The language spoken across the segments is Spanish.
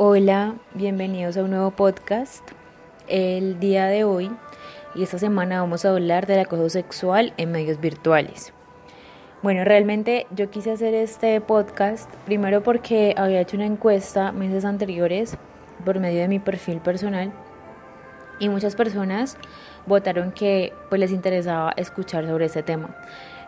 Hola, bienvenidos a un nuevo podcast. El día de hoy y esta semana vamos a hablar del acoso sexual en medios virtuales. Bueno, realmente yo quise hacer este podcast primero porque había hecho una encuesta meses anteriores por medio de mi perfil personal y muchas personas votaron que pues les interesaba escuchar sobre este tema.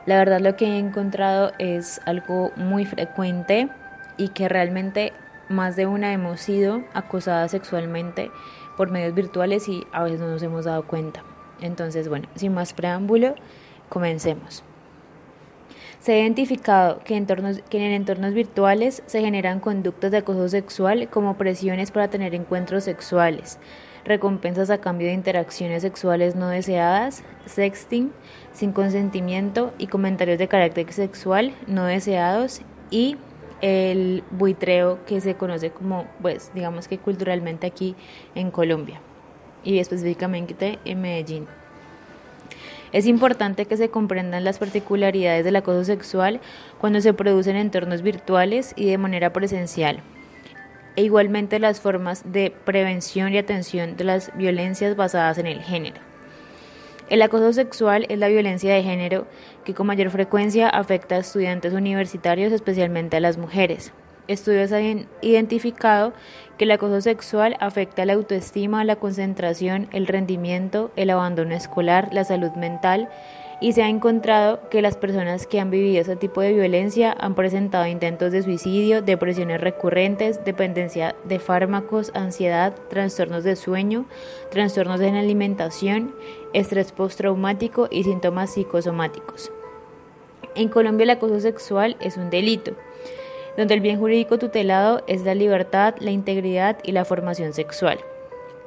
La verdad lo que he encontrado es algo muy frecuente y que realmente más de una hemos sido acosadas sexualmente por medios virtuales y a veces no nos hemos dado cuenta. Entonces, bueno, sin más preámbulo, comencemos. Se ha identificado que, que, en entornos virtuales se generan conductas de acoso sexual como presiones para tener encuentros sexuales, recompensas a cambio de interacciones sexuales no deseadas, sexting sin consentimiento y comentarios de carácter sexual no deseados y el buitreo que se conoce como, pues, digamos que culturalmente aquí en Colombia y específicamente en Medellín. Es importante que se comprendan las particularidades del acoso sexual cuando se produce en entornos virtuales y de manera presencial, e igualmente las formas de prevención y atención de las violencias basadas en el género. El acoso sexual es la violencia de género que con mayor frecuencia afecta a estudiantes universitarios, especialmente a las mujeres. Estudios han identificado que el acoso sexual afecta la autoestima, la concentración, el rendimiento, el abandono escolar, la salud mental y se ha encontrado que las personas que han vivido ese tipo de violencia han presentado intentos de suicidio, depresiones recurrentes, dependencia de fármacos, ansiedad, trastornos de sueño, trastornos en alimentación, estrés postraumático y síntomas psicosomáticos. En Colombia el acoso sexual es un delito, donde el bien jurídico tutelado es la libertad, la integridad y la formación sexual.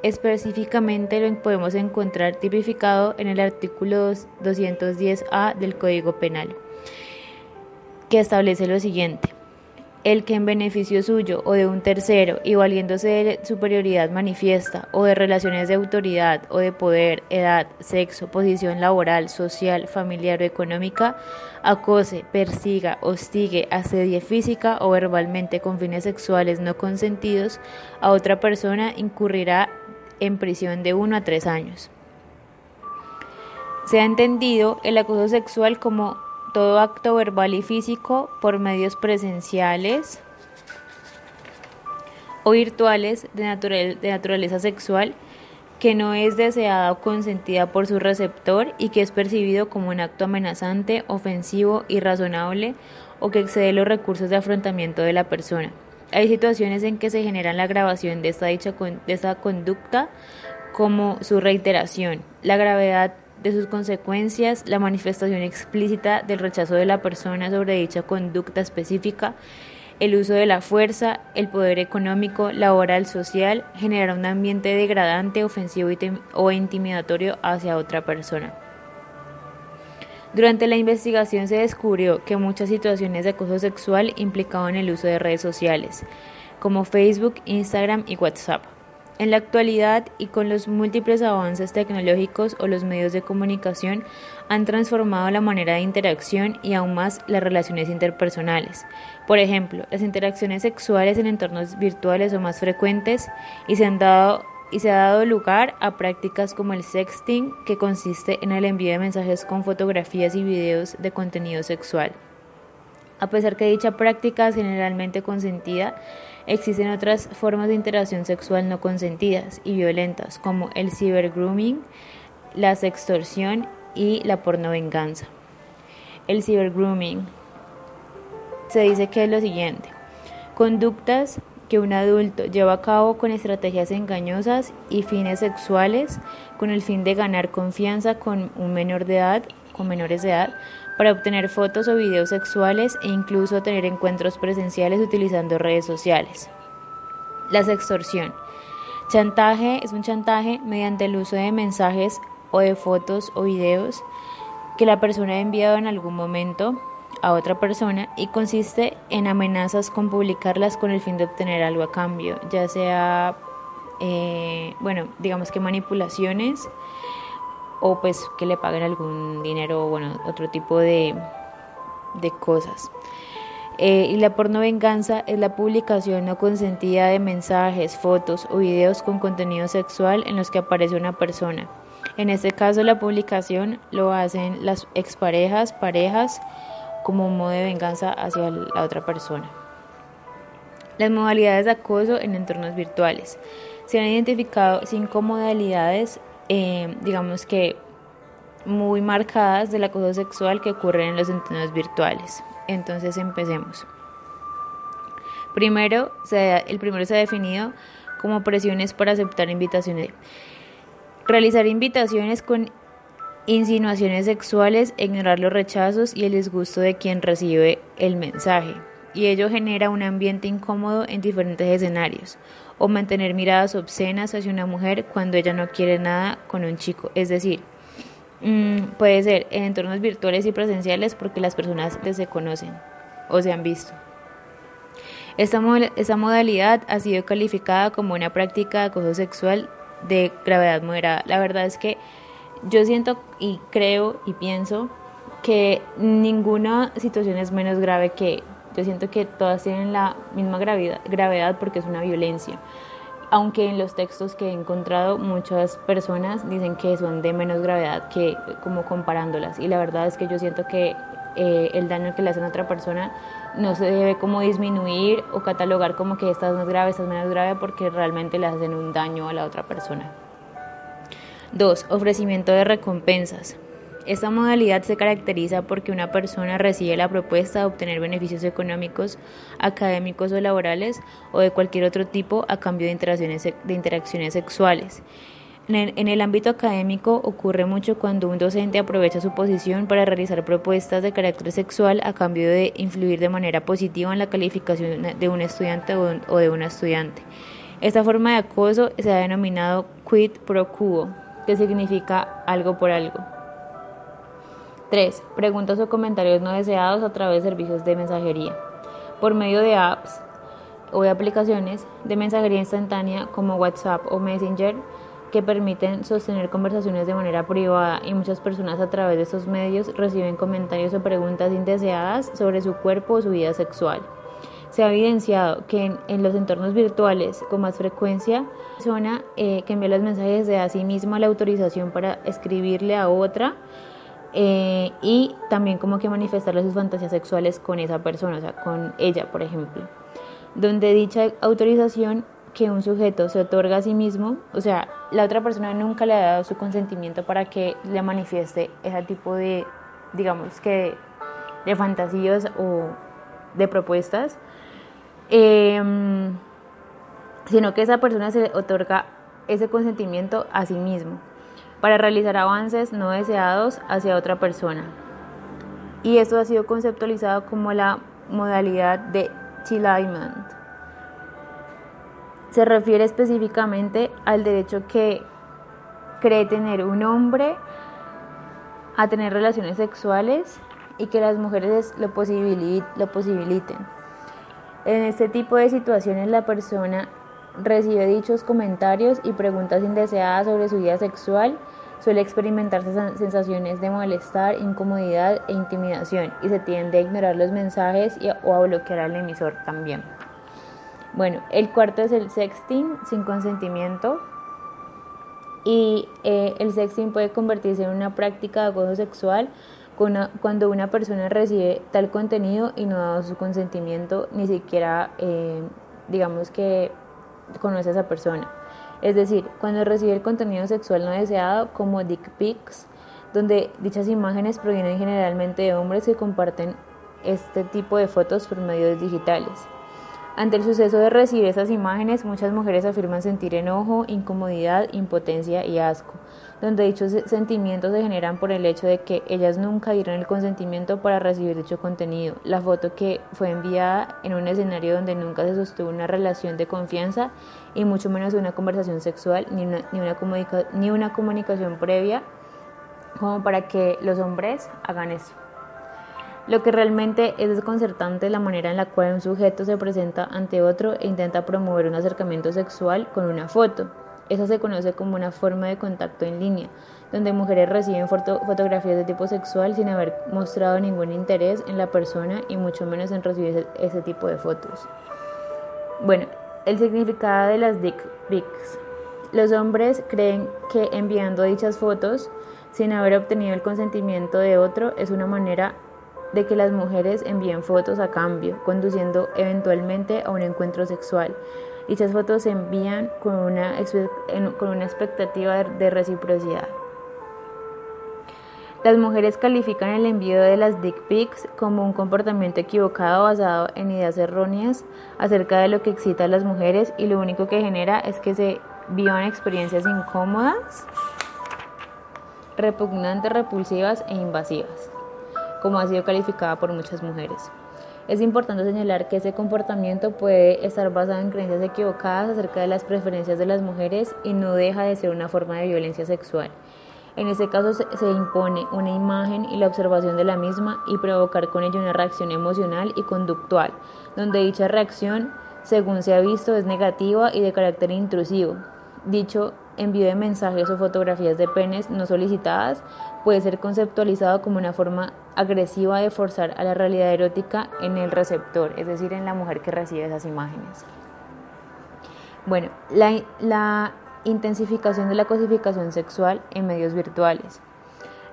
Específicamente lo podemos encontrar tipificado en el artículo 210A del Código Penal, que establece lo siguiente. El que en beneficio suyo o de un tercero y valiéndose de superioridad manifiesta o de relaciones de autoridad o de poder, edad, sexo, posición laboral, social, familiar o económica, acose, persiga, hostigue, asedie física o verbalmente con fines sexuales no consentidos a otra persona incurrirá en prisión de 1 a 3 años. Se ha entendido el acoso sexual como todo acto verbal y físico por medios presenciales o virtuales de, de naturaleza sexual que no es deseada o consentida por su receptor y que es percibido como un acto amenazante, ofensivo, irrazonable o que excede los recursos de afrontamiento de la persona. Hay situaciones en que se genera la grabación de esta, dicha, de esta conducta como su reiteración, la gravedad de sus consecuencias, la manifestación explícita del rechazo de la persona sobre dicha conducta específica, el uso de la fuerza, el poder económico, laboral, social, generar un ambiente degradante, ofensivo o intimidatorio hacia otra persona. Durante la investigación se descubrió que muchas situaciones de acoso sexual implicaban el uso de redes sociales, como Facebook, Instagram y WhatsApp. En la actualidad y con los múltiples avances tecnológicos o los medios de comunicación han transformado la manera de interacción y aún más las relaciones interpersonales. Por ejemplo, las interacciones sexuales en entornos virtuales son más frecuentes y se han dado y se ha dado lugar a prácticas como el sexting, que consiste en el envío de mensajes con fotografías y videos de contenido sexual. A pesar que dicha práctica es generalmente consentida, existen otras formas de interacción sexual no consentidas y violentas, como el cibergrooming, la sextorsión y la pornovenganza. El cibergrooming se dice que es lo siguiente: conductas que un adulto lleva a cabo con estrategias engañosas y fines sexuales con el fin de ganar confianza con un menor de edad, con menores de edad, para obtener fotos o videos sexuales e incluso tener encuentros presenciales utilizando redes sociales. La sextorsión. Chantaje es un chantaje mediante el uso de mensajes o de fotos o videos que la persona ha enviado en algún momento a otra persona y consiste en amenazas con publicarlas con el fin de obtener algo a cambio, ya sea, eh, bueno, digamos que manipulaciones o pues que le paguen algún dinero o bueno, otro tipo de, de cosas. Eh, y la pornovenganza es la publicación no consentida de mensajes, fotos o videos con contenido sexual en los que aparece una persona. En este caso la publicación lo hacen las exparejas, parejas, como un modo de venganza hacia la otra persona. Las modalidades de acoso en entornos virtuales. Se han identificado cinco modalidades, eh, digamos que muy marcadas del acoso sexual que ocurre en los entornos virtuales. Entonces empecemos. Primero, el primero se ha definido como presiones para aceptar invitaciones. Realizar invitaciones con insinuaciones sexuales, ignorar los rechazos y el disgusto de quien recibe el mensaje. Y ello genera un ambiente incómodo en diferentes escenarios. O mantener miradas obscenas hacia una mujer cuando ella no quiere nada con un chico. Es decir, Mm, puede ser en entornos virtuales y presenciales porque las personas se conocen o se han visto. Esta, esta modalidad ha sido calificada como una práctica de acoso sexual de gravedad moderada. La verdad es que yo siento y creo y pienso que ninguna situación es menos grave que yo siento que todas tienen la misma gravedad, porque es una violencia aunque en los textos que he encontrado muchas personas dicen que son de menos gravedad que como comparándolas y la verdad es que yo siento que eh, el daño que le hacen a otra persona no se debe como disminuir o catalogar como que esta es más grave, esta es menos grave porque realmente le hacen un daño a la otra persona. 2. Ofrecimiento de recompensas. Esta modalidad se caracteriza porque una persona recibe la propuesta de obtener beneficios económicos, académicos o laborales o de cualquier otro tipo a cambio de interacciones, de interacciones sexuales. En el, ámbito académico ocurre mucho cuando un docente aprovecha su posición para realizar propuestas de carácter sexual a cambio de influir de manera positiva en la calificación de un estudiante o de una estudiante. Esta forma de acoso se ha denominado quid pro quo, que significa algo por algo. 3. Preguntas o comentarios no deseados a través de servicios de mensajería. Por medio de apps o de aplicaciones de mensajería instantánea como WhatsApp o Messenger que permiten sostener conversaciones de manera privada y muchas personas a través de estos medios reciben comentarios o preguntas indeseadas sobre su cuerpo o su vida sexual. Se ha evidenciado que en, los entornos virtuales con más frecuencia, persona eh, que envía los mensajes de a sí misma la autorización para escribirle a otra eh, y también como que manifestarle sus fantasías sexuales con esa persona, o sea, con ella, por ejemplo, donde dicha autorización que un sujeto se otorga a sí mismo, o sea, la otra persona nunca le ha dado su consentimiento para que le manifieste ese tipo de, digamos que, de fantasías o de propuestas, em, sino que esa persona se otorga ese consentimiento a sí mismo para realizar avances no deseados hacia otra persona. Y esto ha sido conceptualizado como la modalidad de Tilliment. Se refiere específicamente al derecho que cree tener un hombre a tener relaciones sexuales y que las mujeres lo posibiliten. En este tipo de situaciones la persona recibe dichos comentarios y preguntas indeseadas sobre su vida sexual suele experimentar sensaciones de malestar, incomodidad e intimidación y se tiende a ignorar los mensajes o a bloquear al emisor también. Bueno, el cuarto es el sexting sin consentimiento y eh, el sexting puede convertirse en una práctica de acoso sexual cuando una persona recibe tal contenido y no ha dado su consentimiento, ni siquiera eh, digamos que conoce a esa persona. Es decir, cuando recibe el contenido sexual no deseado como dick pics, donde dichas imágenes provienen generalmente de hombres que comparten este tipo de fotos por medios digitales. Ante el suceso de recibir esas imágenes, muchas mujeres afirman sentir enojo, incomodidad, impotencia y asco, donde dichos sentimientos se generan por el hecho de que ellas nunca dieron el consentimiento para recibir dicho contenido. La foto que fue enviada en un escenario donde nunca se sostuvo una relación de confianza y mucho menos una conversación sexual ni una, ni una, ni una comunicación previa como para que los hombres hagan eso. Lo que realmente es desconcertante es la manera en la cual un sujeto se presenta ante otro e intenta promover un acercamiento sexual con una foto. Esa se conoce como una forma de contacto en línea, donde mujeres reciben fotografías de tipo sexual sin haber mostrado ningún interés en la persona y mucho menos en recibir ese, tipo de fotos. Bueno, el significado de las dick pics. Los hombres creen que enviando dichas fotos sin haber obtenido el consentimiento de otro es una manera de que las mujeres envíen fotos a cambio, conduciendo eventualmente a un encuentro sexual. Dichas fotos se envían con una, con una expectativa de reciprocidad. Las mujeres califican el envío de las dick pics como un comportamiento equivocado basado en ideas erróneas acerca de lo que excita a las mujeres y lo único que genera es que se vivan experiencias incómodas, repugnantes, repulsivas e invasivas como ha sido calificada por muchas mujeres. Es importante señalar que ese comportamiento puede estar basado en creencias equivocadas acerca de las preferencias de las mujeres y no deja de ser una forma de violencia sexual. En ese caso se impone una imagen y la observación de la misma y provocar con ello una reacción emocional y conductual, donde dicha reacción, según se ha visto, es negativa y de carácter intrusivo. Dicho envío de mensajes o fotografías de penes no solicitadas puede ser conceptualizado como una forma agresiva de forzar a la realidad erótica en el receptor, es decir, en la mujer que recibe esas imágenes. Bueno, la, intensificación de la cosificación sexual en medios virtuales.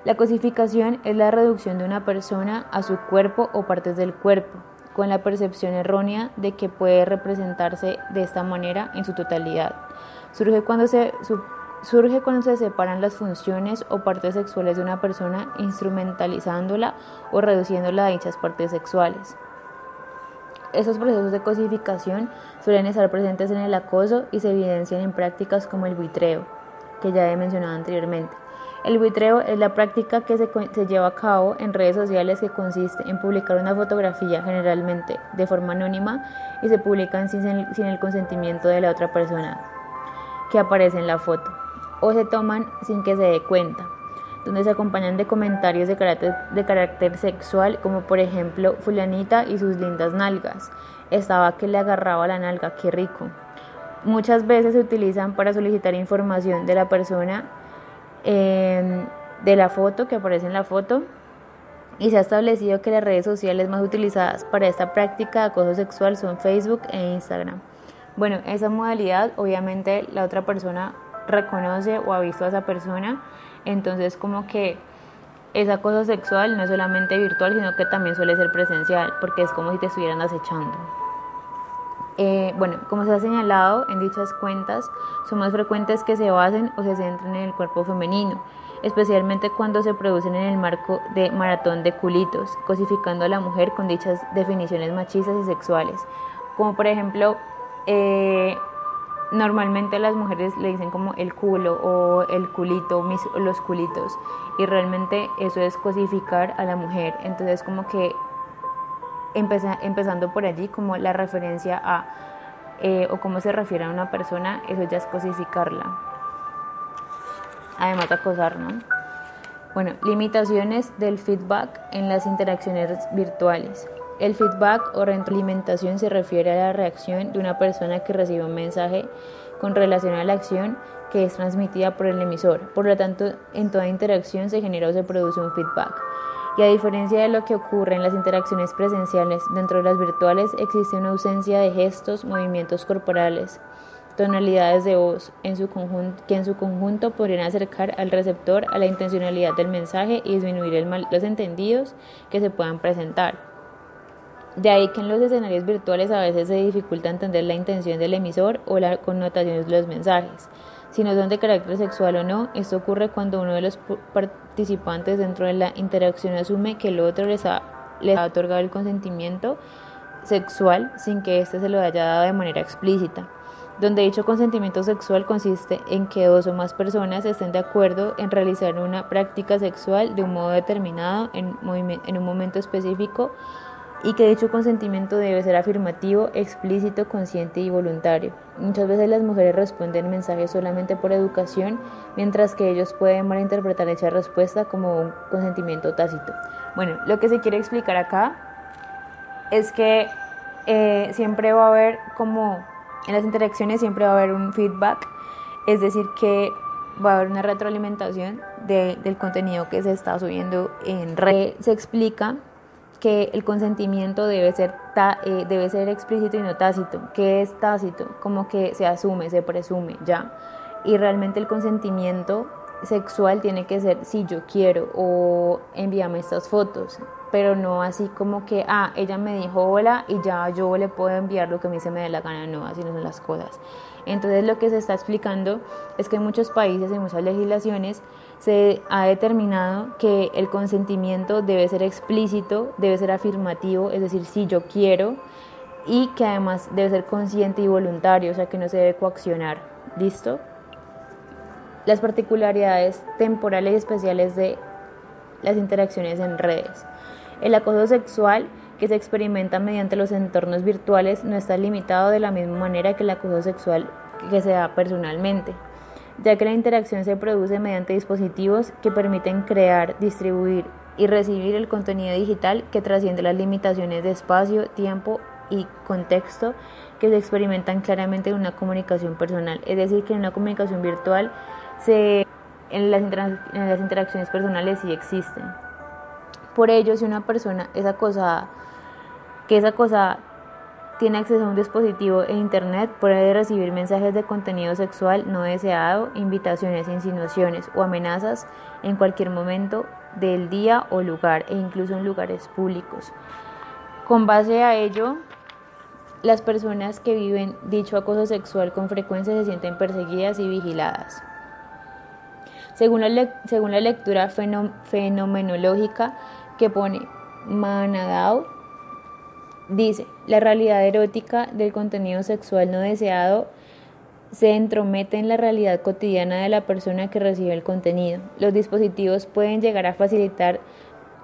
La cosificación es la reducción de una persona a su cuerpo o partes del cuerpo, con la percepción errónea de que puede representarse de esta manera en su totalidad. Surge cuando se, surge cuando se separan las funciones o partes sexuales de una persona instrumentalizándola o reduciéndola a dichas partes sexuales. Estos procesos de cosificación suelen estar presentes en el acoso y se evidencian en prácticas como el buitreo, que ya he mencionado anteriormente. El buitreo es la práctica que se, se, lleva a cabo en redes sociales que consiste en publicar una fotografía generalmente de forma anónima y se publican sin el consentimiento de la otra persona que aparece en la foto o se toman sin que se dé cuenta, donde se acompañan de comentarios de carácter, sexual como por ejemplo fulanita y sus lindas nalgas, estaba que le agarraba la nalga, qué rico. Muchas veces se utilizan para solicitar información de la persona Em, de la foto que aparece en la foto y se ha establecido que las redes sociales más utilizadas para esta práctica de acoso sexual son Facebook e Instagram. Bueno, esa modalidad obviamente la otra persona reconoce o ha visto a esa persona, entonces como que ese acoso sexual no es solamente virtual, sino que también suele ser presencial, porque es como si te estuvieran acechando. Eh, bueno, como se ha señalado en dichas cuentas, son más frecuentes que se basen o se centren en el cuerpo femenino, especialmente cuando se producen en el marco de maratón de culitos, cosificando a la mujer con dichas definiciones machistas y sexuales, como por ejemplo, eh, normalmente las mujeres le dicen como el culo o el culito, los culitos, y realmente eso es cosificar a la mujer, entonces como que empezando por allí como la referencia a eh, o cómo se refiere a una persona, eso ya es cosificarla. Además de acosar, ¿no? Bueno, limitaciones del feedback en las interacciones virtuales. El feedback o retroalimentación se refiere a la reacción de una persona que recibe un mensaje con relación a la acción que es transmitida por el emisor. Por lo tanto, en toda interacción se genera o se produce un feedback. Y a diferencia de lo que ocurre en las interacciones presenciales, dentro de las virtuales existe una ausencia de gestos, movimientos corporales, tonalidades de voz que en su conjunto podrían acercar al receptor a la intencionalidad del mensaje y disminuir el los entendidos que se puedan presentar. De ahí que en los escenarios virtuales a veces se dificulta entender la intención del emisor o las connotaciones de los mensajes si no son de carácter sexual o no. Esto ocurre cuando uno de los participantes dentro de la interacción asume que el otro les ha, les ha otorgado el consentimiento sexual sin que éste se lo haya dado de manera explícita donde dicho consentimiento sexual consiste en que dos o más personas estén de acuerdo en realizar una práctica sexual de un modo determinado en un momento específico y que dicho consentimiento debe ser afirmativo, explícito, consciente y voluntario. Muchas veces las mujeres responden mensajes solamente por educación, mientras que ellos pueden malinterpretar dicha respuesta como un consentimiento tácito. Bueno, lo que se quiere explicar acá es que eh, siempre va a haber como en las interacciones siempre va a haber un feedback es decir, que va a haber una retroalimentación del contenido que se está subiendo en red. Se explica que el consentimiento debe ser, eh, debe ser explícito y no tácito. ¿Qué es tácito? Como que se asume, se presume, ya. Y realmente el consentimiento sexual tiene que ser si yo quiero o envíame estas fotos, pero no así como que, ah, ella me dijo hola y ya yo le puedo enviar lo que a mí se me dé la gana, no, así no son las cosas. Entonces lo que se está explicando es que en muchos países, en muchas legislaciones, se ha determinado que el consentimiento debe ser explícito, debe ser afirmativo, es decir, si yo quiero, y que además debe ser consciente y voluntario, o sea que no se debe coaccionar. ¿Listo? Las particularidades temporales y especiales de las interacciones en redes. El acoso sexual que se experimenta mediante los entornos virtuales no está limitado de la misma manera que el acoso sexual que se da personalmente, ya que la interacción se produce mediante dispositivos que permiten crear, distribuir y recibir el contenido digital que trasciende las limitaciones de espacio, tiempo y contexto que se experimentan claramente en una comunicación personal. Es decir, que en una comunicación virtual en, las interacciones personales sí existen. Por ello, si una persona es acosada que esa cosa tiene acceso a un dispositivo e internet puede recibir mensajes de contenido sexual no deseado, invitaciones, insinuaciones o amenazas en cualquier momento del día o lugar e incluso en lugares públicos. Con base a ello, las personas que viven dicho acoso sexual con frecuencia se sienten perseguidas y vigiladas. Según la, según la lectura fenomenológica que pone Manadao, Dice, la realidad erótica del contenido sexual no deseado se entromete en la realidad cotidiana de la persona que recibe el contenido. Los dispositivos pueden llegar a facilitar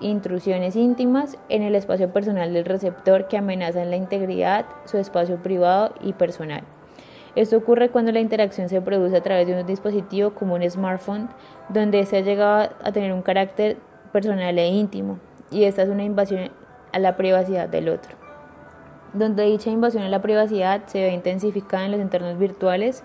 intrusiones íntimas en el espacio personal del receptor que amenazan la integridad, su espacio privado y personal. Esto ocurre cuando la interacción se produce a través de un dispositivo como un smartphone, donde se ha llegado a tener un carácter personal e íntimo, y esta es una invasión a la privacidad del otro donde dicha invasión a la privacidad se ve intensificada en los entornos virtuales,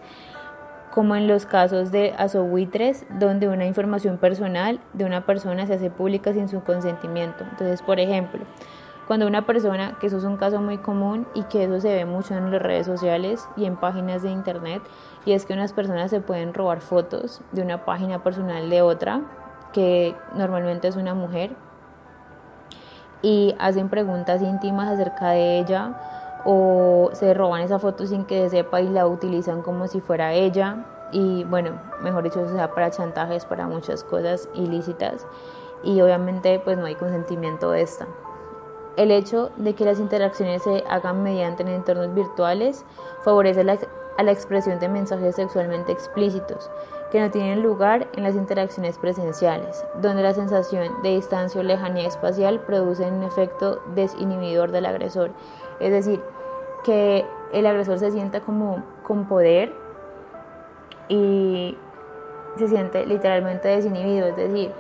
como en los casos de asobuitres, donde una información personal de una persona se hace pública sin su consentimiento. Entonces, por ejemplo, cuando una persona, que eso es un caso muy común y que eso se ve mucho en las redes sociales y en páginas de internet, y es que unas personas se pueden robar fotos de una página personal de otra, que normalmente es una mujer, y hacen preguntas íntimas acerca de ella o se roban esa foto sin que se sepa y la utilizan como si fuera ella. Y bueno, mejor dicho, se da para chantajes, para muchas cosas ilícitas. Y obviamente pues no hay consentimiento de esta. El hecho de que las interacciones se hagan mediante entornos virtuales favorece a la expresión de mensajes sexualmente explícitos, que no tienen lugar en las interacciones presenciales, donde la sensación de distancia o lejanía espacial produce un efecto desinhibidor del agresor. Es decir, que el agresor se sienta como con poder y se siente literalmente desinhibido, es decir,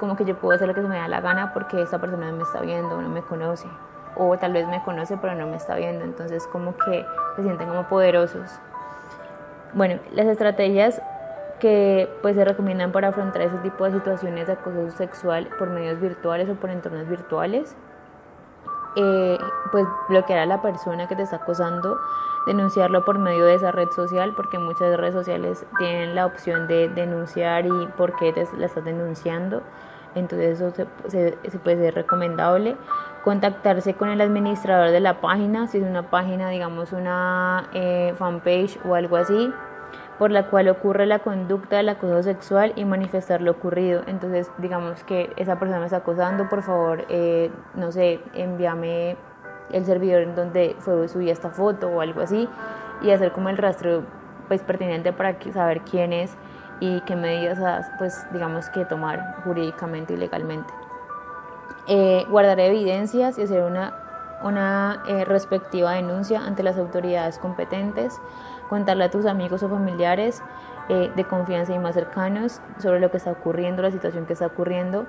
como que yo puedo hacer lo que se me da la gana porque esta persona no me está viendo, no me conoce, o tal vez me conoce pero no me está viendo, entonces como que se sienten como poderosos. Bueno, las estrategias que pues se recomiendan para afrontar ese tipo de situaciones de acoso sexual por medios virtuales o por entornos virtuales. Eh, pues bloquear a la persona que te está acosando, denunciarlo por medio de esa red social, porque muchas redes sociales tienen la opción de denunciar y por qué te la estás denunciando. Entonces eso se, se, puede ser recomendable. Contactarse con el administrador de la página, si es una página, digamos una eh, fanpage o algo así, por la cual ocurre la conducta del acoso sexual y manifestar lo ocurrido. Entonces, digamos que esa persona está acosando, por favor, eh, no sé, envíame el servidor en donde fue subida esta foto o algo así y hacer como el rastro pues pertinente para saber quién es y qué medidas pues digamos que tomar jurídicamente y legalmente. Eh, guardar evidencias y hacer una, una eh, respectiva denuncia ante las autoridades competentes contarle a tus amigos o familiares eh, de confianza y más cercanos sobre lo que está ocurriendo, la situación que está ocurriendo.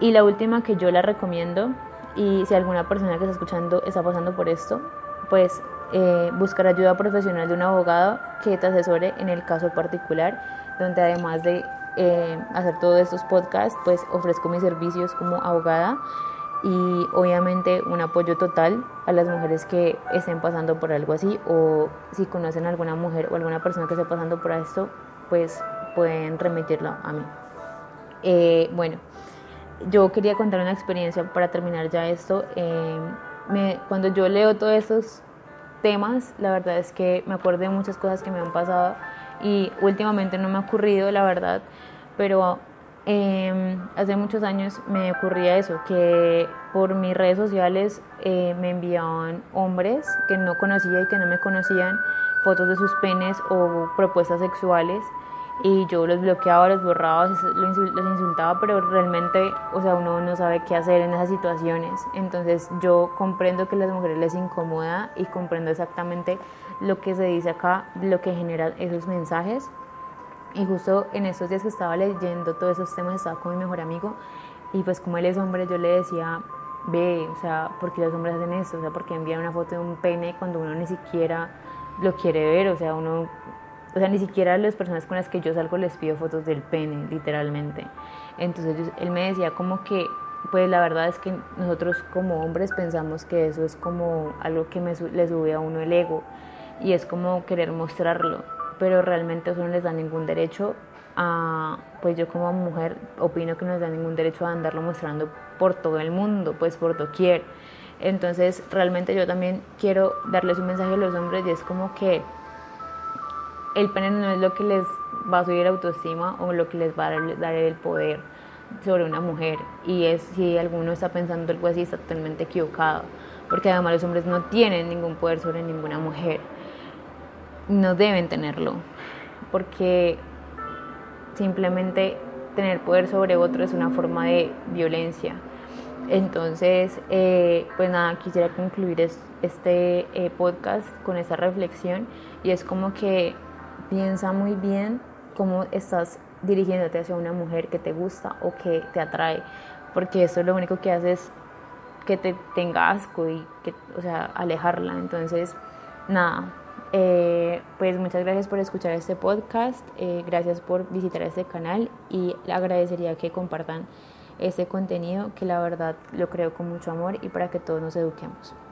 Y la última que yo la recomiendo, y si alguna persona que está escuchando está pasando por esto, pues eh, buscar ayuda profesional de un abogado que te asesore en el caso particular, donde además de eh, hacer todos estos podcasts, pues ofrezco mis servicios como abogada y obviamente un apoyo total a las mujeres que estén pasando por algo así o si conocen a alguna mujer o alguna persona que esté pasando por esto, pues pueden remitirlo a mí. Eh, bueno, yo quería contar una experiencia para terminar ya esto. me, cuando yo leo todos estos temas, la verdad es que me acuerdo de muchas cosas que me han pasado y últimamente no me ha ocurrido, la verdad, pero eh, hace muchos años me ocurría eso, que por mis redes sociales eh, me enviaban hombres que no conocía y que no me conocían fotos de sus penes o propuestas sexuales y yo los bloqueaba, los borraba, los insultaba, pero realmente, o sea, uno no sabe qué hacer en esas situaciones. Entonces yo comprendo que a las mujeres les incomoda y comprendo exactamente lo que se dice acá, lo que genera esos mensajes. Y justo en estos días que estaba leyendo todos esos temas, estaba con mi mejor amigo y pues como él es hombre, yo le decía, ve, o sea, ¿por qué los hombres hacen esto? O sea, ¿por qué envían una foto de un pene cuando uno ni siquiera lo quiere ver? O sea, uno o sea, ni siquiera las personas con las que yo salgo les pido fotos del pene, literalmente. Entonces él me decía como que, pues la verdad es que nosotros como hombres pensamos que eso es como algo que me, le sube a uno el ego y es como querer mostrarlo, pero realmente eso no les da ningún derecho a, pues yo como mujer opino que no les da ningún derecho a andarlo mostrando por todo el mundo, pues por doquier. Entonces realmente yo también quiero darles un mensaje a los hombres y es como que el pene no es lo que les va a subir autoestima o lo que les va a dar el poder sobre una mujer. Y es si alguno está pensando algo así, está totalmente equivocado. Porque además los hombres no tienen ningún poder sobre ninguna mujer. No deben tenerlo. Porque simplemente tener poder sobre otro es una forma de violencia. Entonces, eh, pues nada, quisiera concluir este eh, podcast con esta reflexión y es como que piensa muy bien cómo estás dirigiéndote hacia una mujer que te gusta o que te atrae, porque eso lo único que hace es que te tenga asco y que, o sea, alejarla. Entonces, nada, eh, pues muchas gracias por escuchar este podcast, eh, gracias por visitar este canal y le agradecería que compartan este contenido que la verdad lo creo con mucho amor y para que todos nos eduquemos.